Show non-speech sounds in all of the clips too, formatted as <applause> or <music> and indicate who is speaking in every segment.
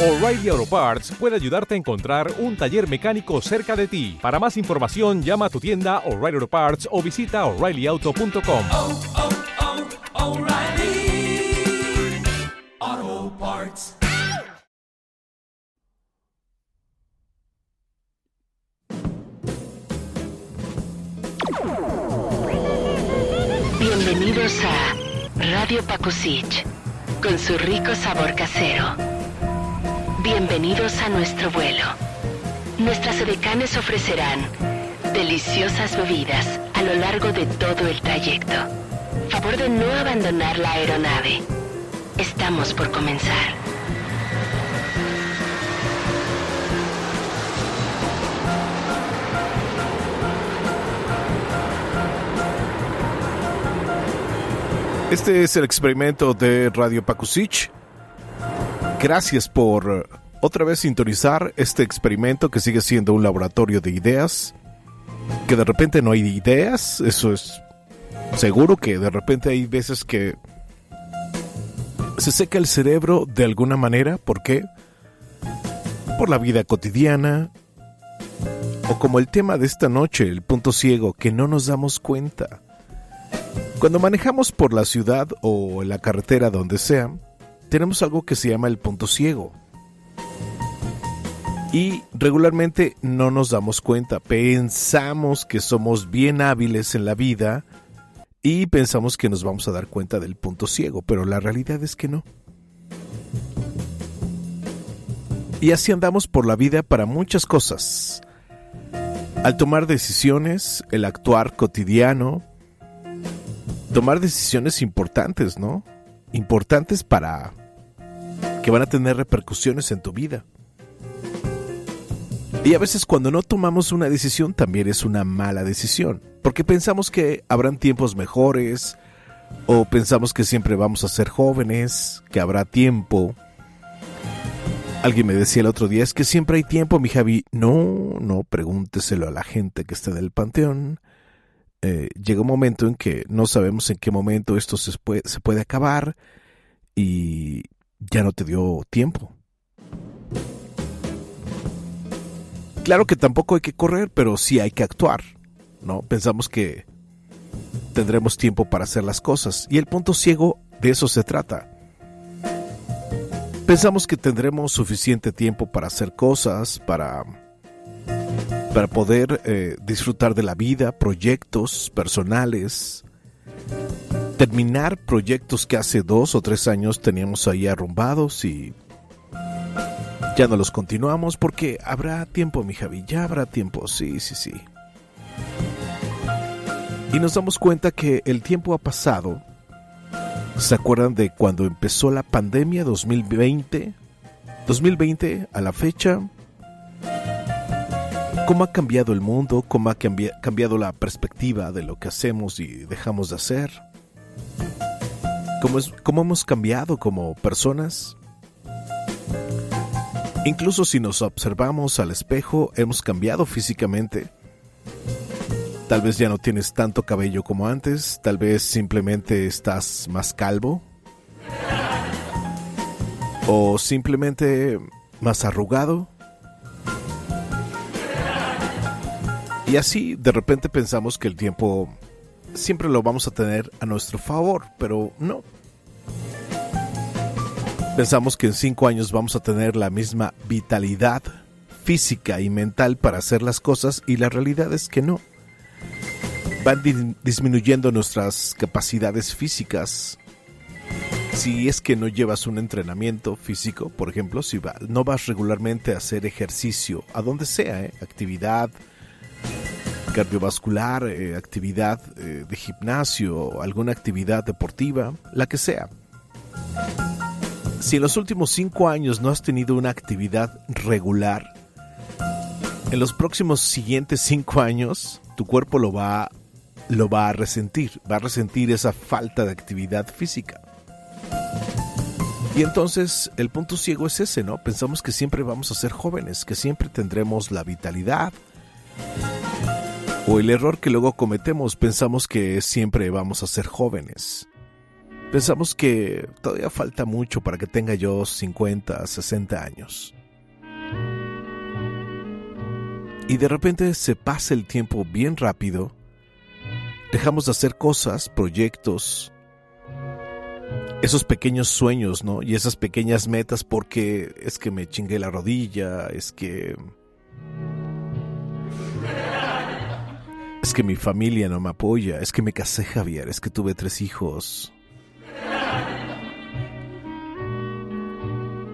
Speaker 1: O'Reilly Auto Parts puede ayudarte a encontrar un taller mecánico cerca de ti. Para más información, llama a tu tienda O'Reilly Auto Parts o visita oreillyauto.com.
Speaker 2: oh, oh, Parts.
Speaker 3: Bienvenidos a Radio Pakusich, con su rico sabor casero. Bienvenidos a nuestro vuelo. Nuestras edecanes ofrecerán deliciosas bebidas a lo largo de todo el trayecto. Favor de no abandonar la aeronave. Estamos por comenzar.
Speaker 4: Este es el experimento de Radio Pakusich. Gracias por eh, otra vez sintonizar este experimento que sigue siendo un laboratorio de ideas. Que de repente no hay ideas, eso es seguro que de repente hay veces que se seca el cerebro de alguna manera. ¿Por qué? Por la vida cotidiana. O como el tema de esta noche, el punto ciego, que no nos damos cuenta. Cuando manejamos por la ciudad o la carretera donde sea, tenemos algo que se llama el punto ciego. Y regularmente no nos damos cuenta, pensamos que somos bien hábiles en la vida y pensamos que nos vamos a dar cuenta del punto ciego, pero la realidad es que no. Y así andamos por la vida para muchas cosas. Al tomar decisiones, el actuar cotidiano, tomar decisiones importantes, ¿no? Importantes para que van a tener repercusiones en tu vida. Y a veces cuando no tomamos una decisión también es una mala decisión, porque pensamos que habrán tiempos mejores o pensamos que siempre vamos a ser jóvenes, que habrá tiempo. Alguien me decía el otro día, es que siempre hay tiempo, mi Javi. No, no, pregúnteselo a la gente que está en el panteón eh, llega un momento en que no sabemos en qué momento esto se puede, se puede acabar y ya no te dio tiempo. Claro que tampoco hay que correr, pero sí hay que actuar, ¿no? Pensamos que tendremos tiempo para hacer las cosas y el punto ciego de eso se trata. Pensamos que tendremos suficiente tiempo para hacer cosas, para para poder eh, disfrutar de la vida, proyectos personales, terminar proyectos que hace dos o tres años teníamos ahí arrumbados y ya no los continuamos porque habrá tiempo, mi Javi, ya habrá tiempo, sí, sí, sí. Y nos damos cuenta que el tiempo ha pasado. ¿Se acuerdan de cuando empezó la pandemia 2020? 2020 a la fecha cómo ha cambiado el mundo, cómo ha cambiado la perspectiva de lo que hacemos y dejamos de hacer, cómo, es, cómo hemos cambiado como personas. Incluso si nos observamos al espejo, hemos cambiado físicamente. Tal vez ya no tienes tanto cabello como antes, tal vez simplemente estás más calvo. O simplemente más arrugado. Y así de repente pensamos que el tiempo siempre lo vamos a tener a nuestro favor, pero no. Pensamos que en cinco años vamos a tener la misma vitalidad física y mental para hacer las cosas y la realidad es que no. Van disminuyendo nuestras capacidades físicas. Si es que no llevas un entrenamiento físico, por ejemplo, si no vas regularmente a hacer ejercicio, a donde sea, ¿eh? actividad, cardiovascular, eh, actividad eh, de gimnasio, alguna actividad deportiva, la que sea. Si en los últimos cinco años no has tenido una actividad regular, en los próximos siguientes cinco años tu cuerpo lo va, lo va a resentir, va a resentir esa falta de actividad física. Y entonces el punto ciego es ese, ¿no? Pensamos que siempre vamos a ser jóvenes, que siempre tendremos la vitalidad, o el error que luego cometemos, pensamos que siempre vamos a ser jóvenes. Pensamos que todavía falta mucho para que tenga yo 50, 60 años. Y de repente se pasa el tiempo bien rápido. Dejamos de hacer cosas, proyectos, esos pequeños sueños, ¿no? Y esas pequeñas metas porque es que me chingué la rodilla, es que... Es que mi familia no me apoya, es que me casé Javier, es que tuve tres hijos.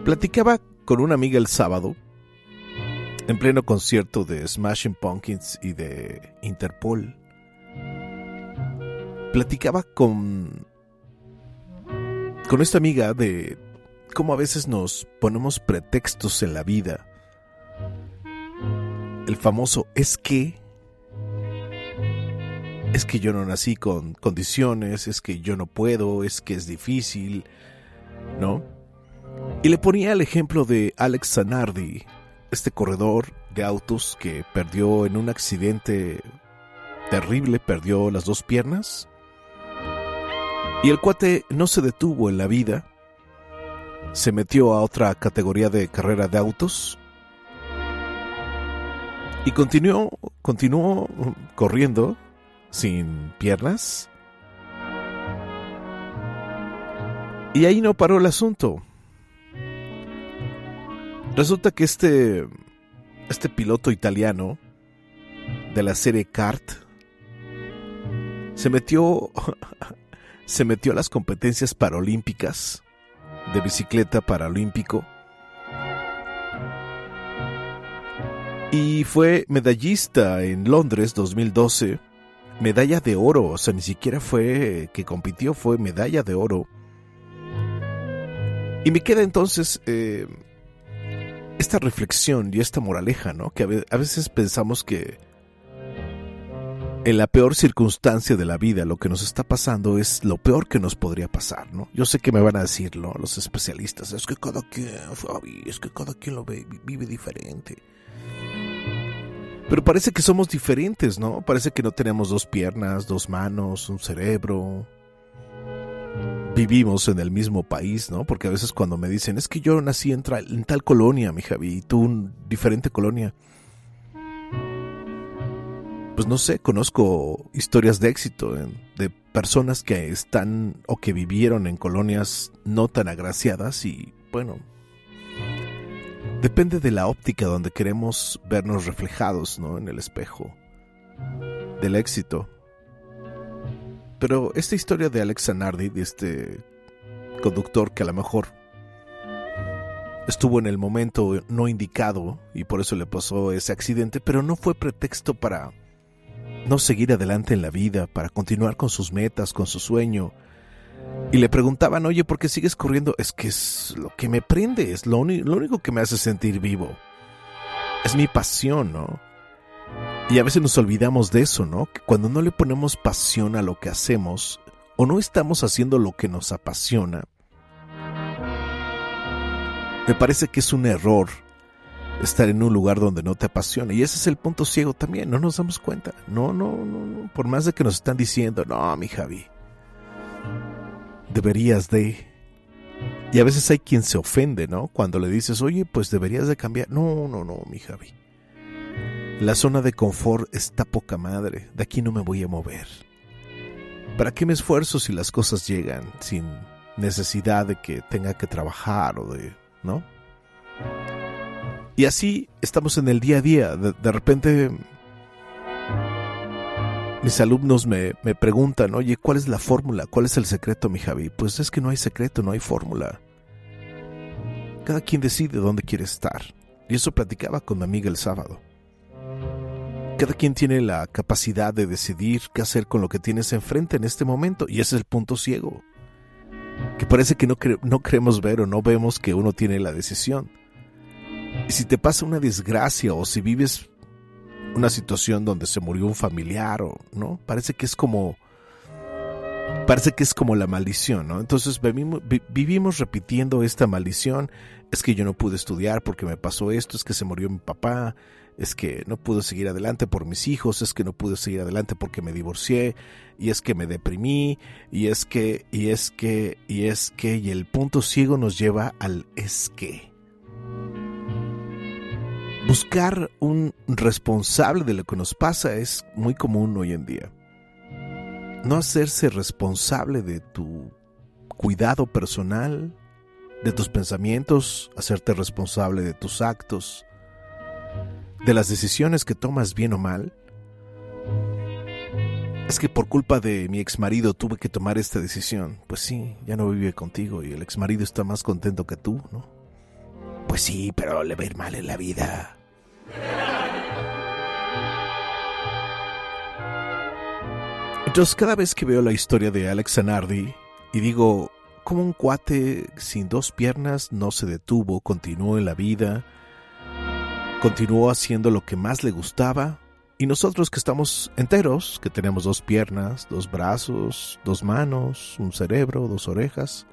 Speaker 4: Platicaba con una amiga el sábado, en pleno concierto de Smashing Pumpkins y de Interpol. Platicaba con con esta amiga de cómo a veces nos ponemos pretextos en la vida. El famoso es que es que yo no nací con condiciones, es que yo no puedo, es que es difícil, ¿no? Y le ponía el ejemplo de Alex Zanardi, este corredor de autos que perdió en un accidente terrible, perdió las dos piernas y el cuate no se detuvo en la vida, se metió a otra categoría de carrera de autos y continuó, continuó corriendo sin piernas. Y ahí no paró el asunto. Resulta que este, este piloto italiano de la serie Kart se metió <laughs> se metió a las competencias paralímpicas de bicicleta paralímpico y fue medallista en Londres 2012, medalla de oro, o sea, ni siquiera fue que compitió, fue medalla de oro. Y me queda entonces eh, esta reflexión y esta moraleja, ¿no? Que a veces pensamos que en la peor circunstancia de la vida, lo que nos está pasando es lo peor que nos podría pasar, ¿no? Yo sé que me van a decirlo los especialistas, es que cada quien, es que cada quien lo ve, vive diferente. Pero parece que somos diferentes, ¿no? Parece que no tenemos dos piernas, dos manos, un cerebro. Vivimos en el mismo país, ¿no? Porque a veces cuando me dicen, es que yo nací en, en tal colonia, mi Javi, y tú en diferente colonia pues no sé, conozco historias de éxito de personas que están o que vivieron en colonias no tan agraciadas y bueno, depende de la óptica donde queremos vernos reflejados, ¿no? En el espejo del éxito. Pero esta historia de Alex Zanardi, de este conductor que a lo mejor estuvo en el momento no indicado y por eso le pasó ese accidente, pero no fue pretexto para no seguir adelante en la vida, para continuar con sus metas, con su sueño. Y le preguntaban, oye, ¿por qué sigues corriendo? Es que es lo que me prende, es lo, lo único que me hace sentir vivo. Es mi pasión, ¿no? Y a veces nos olvidamos de eso, ¿no? Que cuando no le ponemos pasión a lo que hacemos, o no estamos haciendo lo que nos apasiona, me parece que es un error estar en un lugar donde no te apasiona. Y ese es el punto ciego también, no nos damos cuenta. No, no, no, no. Por más de que nos están diciendo, no, mi Javi, deberías de... Y a veces hay quien se ofende, ¿no? Cuando le dices, oye, pues deberías de cambiar. No, no, no, mi Javi. La zona de confort está poca madre. De aquí no me voy a mover. ¿Para qué me esfuerzo si las cosas llegan sin necesidad de que tenga que trabajar o de... ¿no? Y así estamos en el día a día. De, repente mis alumnos me, me, preguntan, oye, ¿cuál es la fórmula? ¿Cuál es el secreto, mi Javi? Pues es que no hay secreto, no hay fórmula. Cada quien decide dónde quiere estar. Y eso platicaba con mi amiga el sábado. Cada quien tiene la capacidad de decidir qué hacer con lo que tienes enfrente en este momento. Y ese es el punto ciego. Que parece que no, no queremos ver o no vemos que uno tiene la decisión. Y si te pasa una desgracia o si vives una situación donde se murió un familiar o no, parece que es como parece que es como la maldición, ¿no? Entonces vivimos, vi- vivimos repitiendo esta maldición. Es que yo no pude estudiar porque me pasó esto, es que se murió mi papá, es que no pude seguir adelante por mis hijos, es que no pude seguir adelante porque me divorcié, y es que me deprimí, y es que, y es que, y es que, y el punto ciego nos lleva al es que. Buscar un responsable de lo que nos pasa es muy común hoy en día no hacerse responsable de tu cuidado personal, de tus pensamientos, hacerte responsable de tus actos, de las decisiones que tomas bien o mal. Es que por culpa de mi exmarido tuve que tomar esta decisión. Pues sí, ya no vive contigo y el exmarido está más contento que tú, ¿no? Pues sí, pero le va a ir mal en la vida. Entonces cada vez que veo la historia de Alex Zanardi y digo, como un cuate sin dos piernas no se detuvo, continuó en la vida, continuó haciendo lo que más le gustaba, y nosotros que estamos enteros, que tenemos dos piernas, dos brazos, dos manos, un cerebro, dos orejas,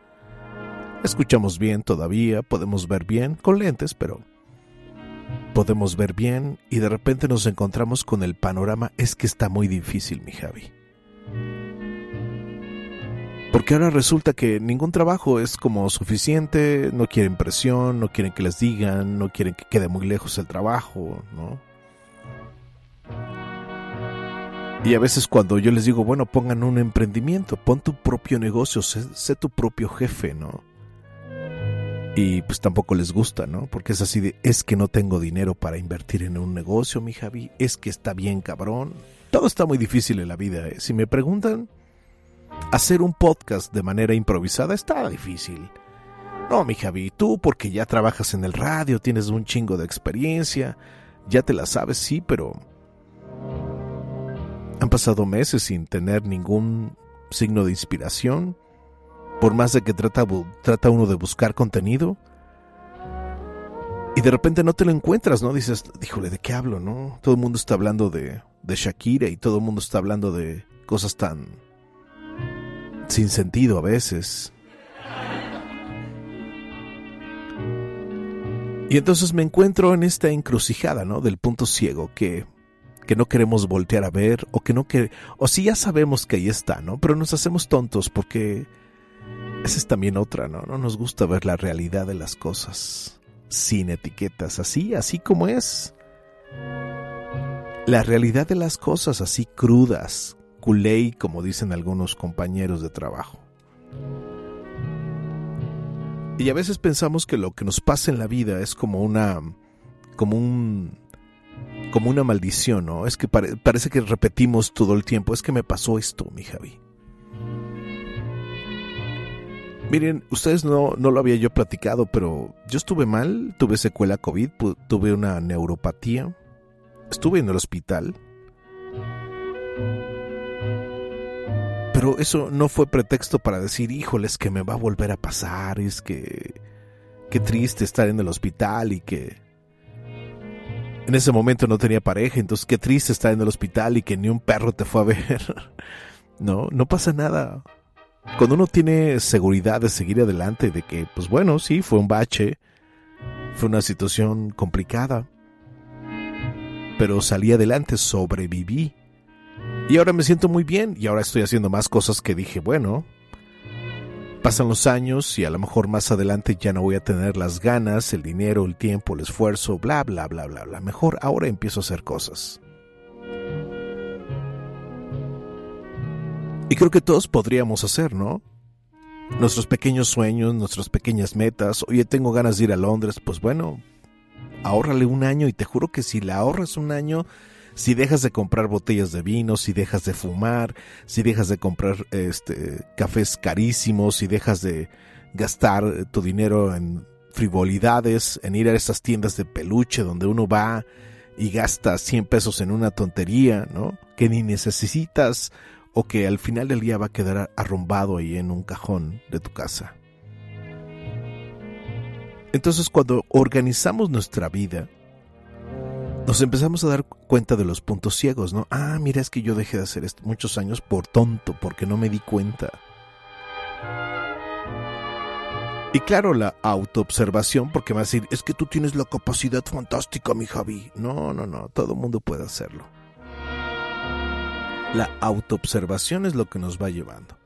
Speaker 4: escuchamos bien todavía, podemos ver bien, con lentes, pero podemos ver bien, y de repente nos encontramos con el panorama, es que está muy difícil, mi Javi. Porque ahora resulta que ningún trabajo es como suficiente, no quieren presión, no quieren que les digan, no quieren que quede muy lejos el trabajo, ¿no? Y a veces cuando yo les digo, bueno, pongan un emprendimiento, pon tu propio negocio, sé, sé tu propio jefe, ¿no? Y pues tampoco les gusta, ¿no? Porque es así de, es que no tengo dinero para invertir en un negocio, mi Javi, es que está bien cabrón. Todo está muy difícil en la vida, ¿eh? Si me preguntan, hacer un podcast de manera improvisada está difícil. No, mi Javi, tú porque ya trabajas en el radio, tienes un chingo de experiencia, ya te la sabes, sí, pero han pasado meses sin tener ningún signo de inspiración, por más de que trata, uno de buscar contenido. Y de repente no te lo encuentras, ¿no? Dices, híjole, ¿de qué hablo, no? Todo el mundo está hablando de, de Shakira y todo el mundo está hablando de cosas tan sin sentido a veces. Y entonces me encuentro en esta encrucijada, ¿no? Del punto ciego que, que no queremos voltear a ver o que no que o si ya sabemos que ahí está, ¿no? Pero nos hacemos tontos porque esa es también otra, ¿no? No nos gusta ver la realidad de las cosas sin etiquetas, así, así como es. La realidad de las cosas así crudas, culé, como dicen algunos compañeros de trabajo. Y a veces pensamos que lo que nos pasa en la vida es como una como un como una maldición, ¿no? Es que pare- parece que repetimos todo el tiempo, es que me pasó esto, mi Javi. Miren, ustedes no, no lo había yo platicado, pero yo estuve mal, tuve secuela COVID, tuve una neuropatía, estuve en el hospital. Pero eso no fue pretexto para decir, híjoles, que me va a volver a pasar, es que qué triste estar en el hospital y que en ese momento no tenía pareja, entonces qué triste estar en el hospital y que ni un perro te fue a ver. <laughs> No, no pasa nada. Cuando uno tiene seguridad de seguir adelante, de que, pues bueno, sí, fue un bache, fue una situación complicada, pero salí adelante, sobreviví. Y ahora me siento muy bien y ahora estoy haciendo más cosas que dije, bueno, pasan los años y a lo mejor más adelante ya no voy a tener las ganas, el dinero, el tiempo, el esfuerzo, bla, bla, bla, bla, bla. Mejor ahora empiezo a hacer cosas. Y creo que todos podríamos hacer, ¿no? Nuestros pequeños sueños, nuestras pequeñas metas. Oye, tengo ganas de ir a Londres. Pues bueno, ahórrale un año y te juro que si le ahorras un año, si dejas de comprar botellas de vino, si dejas de fumar, si dejas de comprar este cafés carísimos, si dejas de gastar tu dinero en frivolidades, en ir a esas tiendas de peluche donde uno va y gasta 100 pesos en una tontería, ¿no? Que ni necesitas o que al final del día va a quedar arrumbado ahí en un cajón de tu casa. Entonces cuando organizamos nuestra vida, nos empezamos a dar cuenta de los puntos ciegos, ¿no? Ah, mira, es que yo dejé de hacer esto muchos años por tonto, porque no me di cuenta. Y claro, la autoobservación, porque me va a decir, es que tú tienes la capacidad fantástica, mi Javi. No, no, no, todo mundo puede hacerlo. La autoobservación es lo que nos va llevando.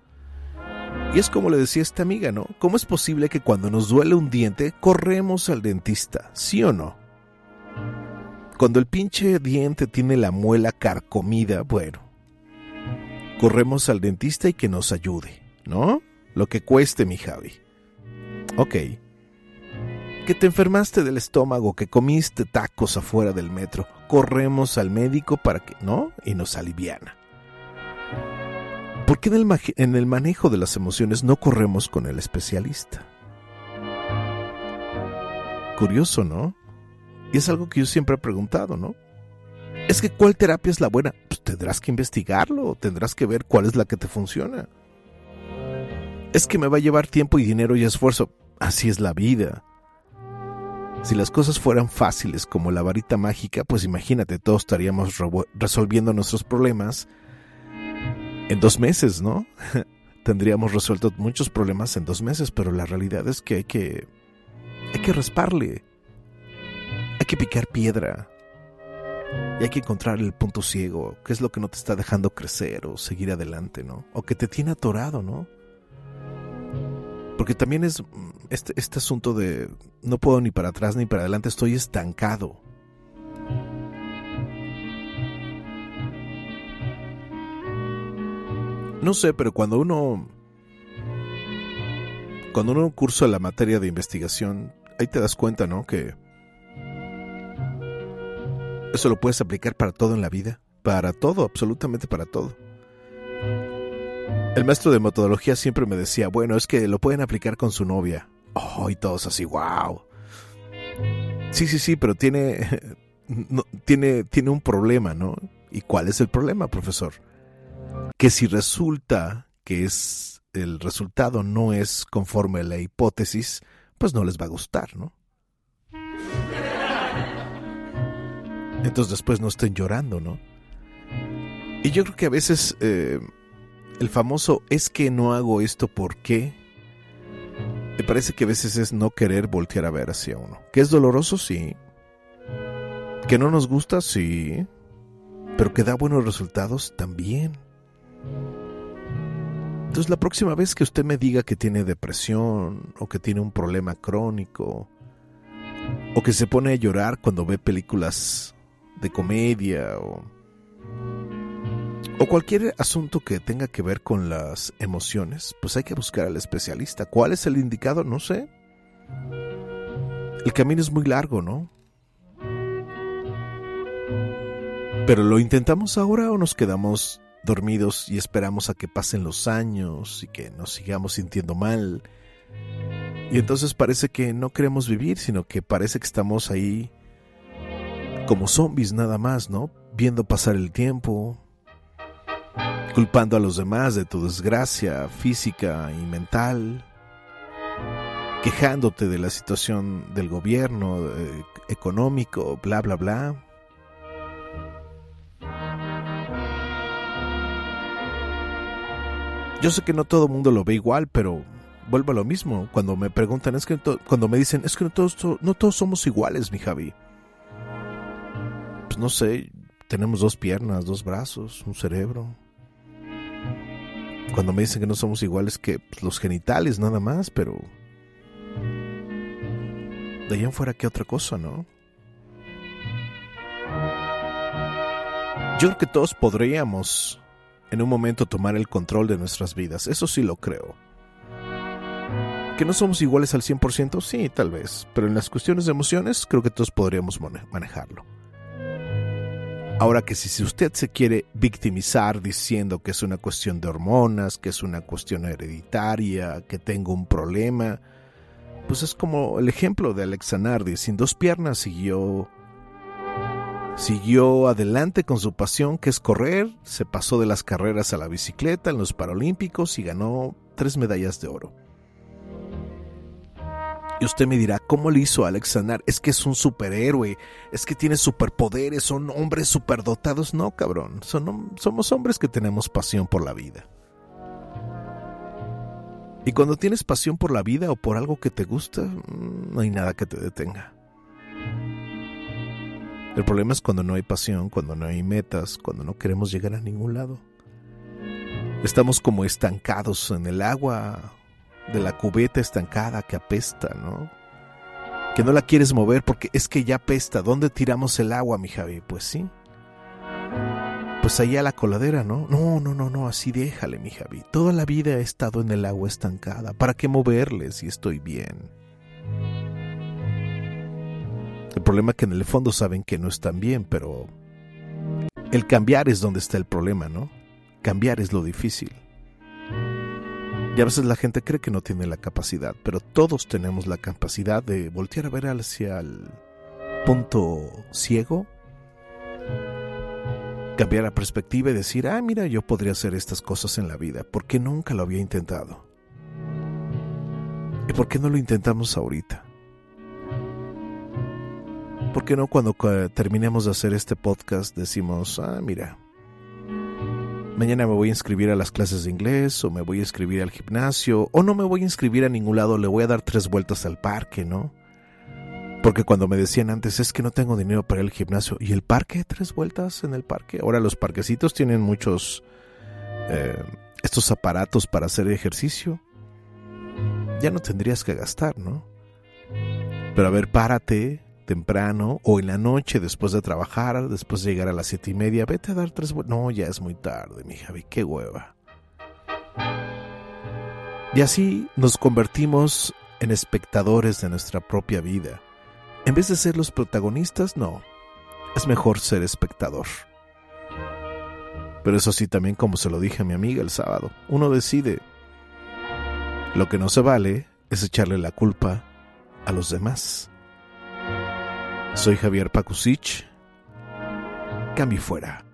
Speaker 4: Y es como le decía esta amiga, ¿no? ¿Cómo es posible que cuando nos duele un diente corremos al dentista? ¿Sí o no? Cuando el pinche diente tiene la muela carcomida, bueno, corremos al dentista y que nos ayude, ¿no? Lo que cueste, mi Javi. Ok. Que te enfermaste del estómago, que comiste tacos afuera del metro, corremos al médico para que, ¿no? Y nos aliviana. ¿Por qué en el, en el manejo de las emociones no corremos con el especialista? Curioso, ¿no? Y es algo que yo siempre he preguntado, ¿no? Es que ¿cuál terapia es la buena? Pues tendrás que investigarlo, tendrás que ver cuál es la que te funciona. Es que me va a llevar tiempo y dinero y esfuerzo. Así es la vida. Si las cosas fueran fáciles como la varita mágica, pues imagínate, todos estaríamos resolviendo nuestros problemas en dos meses, ¿no? <laughs> Tendríamos resuelto muchos problemas en dos meses, pero la realidad es que hay que, hay que rasparle. Hay que picar piedra. Y hay que encontrar el punto ciego, qué es lo que no te está dejando crecer o seguir adelante, ¿no? O que te tiene atorado, ¿no? Porque también es este, este asunto de no puedo ni para atrás ni para adelante, estoy estancado. No sé, pero cuando uno cuando uno cursa la materia de investigación, ahí te das cuenta, ¿no? Que eso lo puedes aplicar para todo en la vida. Para todo, absolutamente para todo. El maestro de metodología siempre me decía, bueno, es que lo pueden aplicar con su novia. Oh, y todos así, wow. Sí, sí, sí, pero tiene, <laughs> tiene, tiene un problema, ¿no? ¿Y cuál es el problema, profesor? Que si resulta que es el resultado no es conforme a la hipótesis, pues no les va a gustar, ¿no? Entonces después no estén llorando, ¿no? Y yo creo que a veces eh, el famoso es que no hago esto ¿por qué? Me parece que a veces es no querer voltear a ver hacia uno. Que es doloroso, sí. Que no nos gusta, sí. Pero que da buenos resultados, también. Entonces la próxima vez que usted me diga que tiene depresión o que tiene un problema crónico o que se pone a llorar cuando ve películas de comedia o, o cualquier asunto que tenga que ver con las emociones, pues hay que buscar al especialista. ¿Cuál es el indicado? No sé. El camino es muy largo, ¿no? Pero lo intentamos ahora o nos quedamos dormidos y esperamos a que pasen los años y que nos sigamos sintiendo mal. Y entonces parece que no queremos vivir, sino que parece que estamos ahí como zombies nada más, ¿no? Viendo pasar el tiempo, culpando a los demás de tu desgracia física y mental, quejándote de la situación del gobierno, eh, económico, bla, bla, bla. Yo sé que no todo mundo lo ve igual, pero vuelvo a lo mismo. Cuando me preguntan, es que cuando me dicen, es que no todos, no todos somos iguales, mi Javi. Pues no sé, tenemos dos piernas, dos brazos, un cerebro. Cuando me dicen que no somos iguales que pues, los genitales nada más, pero... De allá en fuera, ¿qué otra cosa, no? Yo creo que todos podríamos en un momento tomar el control de nuestras vidas, eso sí lo creo. ¿Que no somos iguales al 100%? Sí, tal vez, pero en las cuestiones de emociones creo que todos podríamos manejarlo. Ahora que si, usted se quiere victimizar diciendo que es una cuestión de hormonas, que es una cuestión hereditaria, que tengo un problema, pues es como el ejemplo de Alex Zanardi, sin dos piernas siguió siguió adelante con su pasión que es correr, se pasó de las carreras a la bicicleta en los Paralímpicos y ganó tres medallas de oro. Y usted me dirá, ¿cómo le hizo Alex? Es que es un superhéroe, es que tiene superpoderes, son hombres superdotados. No, cabrón, son, somos hombres que tenemos pasión por la vida. Y cuando tienes pasión por la vida o por algo que te gusta, mm, no hay nada que te detenga. El problema es cuando no hay pasión, cuando no hay metas, cuando no queremos llegar a ningún lado. Estamos como estancados en el agua de la cubeta estancada que apesta, ¿no? Que no la quieres mover porque es que ya apesta. ¿Dónde tiramos el agua, mi Javi? Pues sí. Pues allá a la coladera, ¿no? No, no, no, no, así déjale, mi Javi. Toda la vida he estado en el agua estancada. ¿Para qué moverle si estoy bien? El problema es que en el fondo saben que no están bien, pero el cambiar es donde está el problema, ¿no? Cambiar es lo difícil. Y a veces la gente cree que no tiene la capacidad, pero todos tenemos la capacidad de voltear a ver hacia el punto ciego, cambiar la perspectiva y decir, ah, mira, yo podría hacer estas cosas en la vida, porque nunca lo había intentado. ¿Y por qué no lo intentamos ahorita? ¿Por qué no cuando terminemos de hacer este podcast decimos, ah, mira, mañana me voy a inscribir a las clases de inglés o me voy a inscribir al gimnasio o no me voy a inscribir a ningún lado, le voy a dar tres vueltas al parque, ¿no? Porque cuando me decían antes es que no tengo dinero para al gimnasio y el parque, tres vueltas en el parque. Ahora los parquecitos tienen muchos eh, estos aparatos para hacer ejercicio. Ya no tendrías que gastar, ¿no? Pero a ver, párate, temprano o en la noche después de trabajar, después de llegar a las siete y media, vete a dar tres No, ya es muy tarde, mi Javi, qué hueva. Y así nos convertimos en espectadores de nuestra propia vida. En vez de ser los protagonistas, no. Es mejor ser espectador. Pero eso sí, también como se lo dije a mi amiga el sábado, uno decide. Lo que no se vale es echarle la culpa a los demás. Soy Javier Pakusich. Cambio fuera.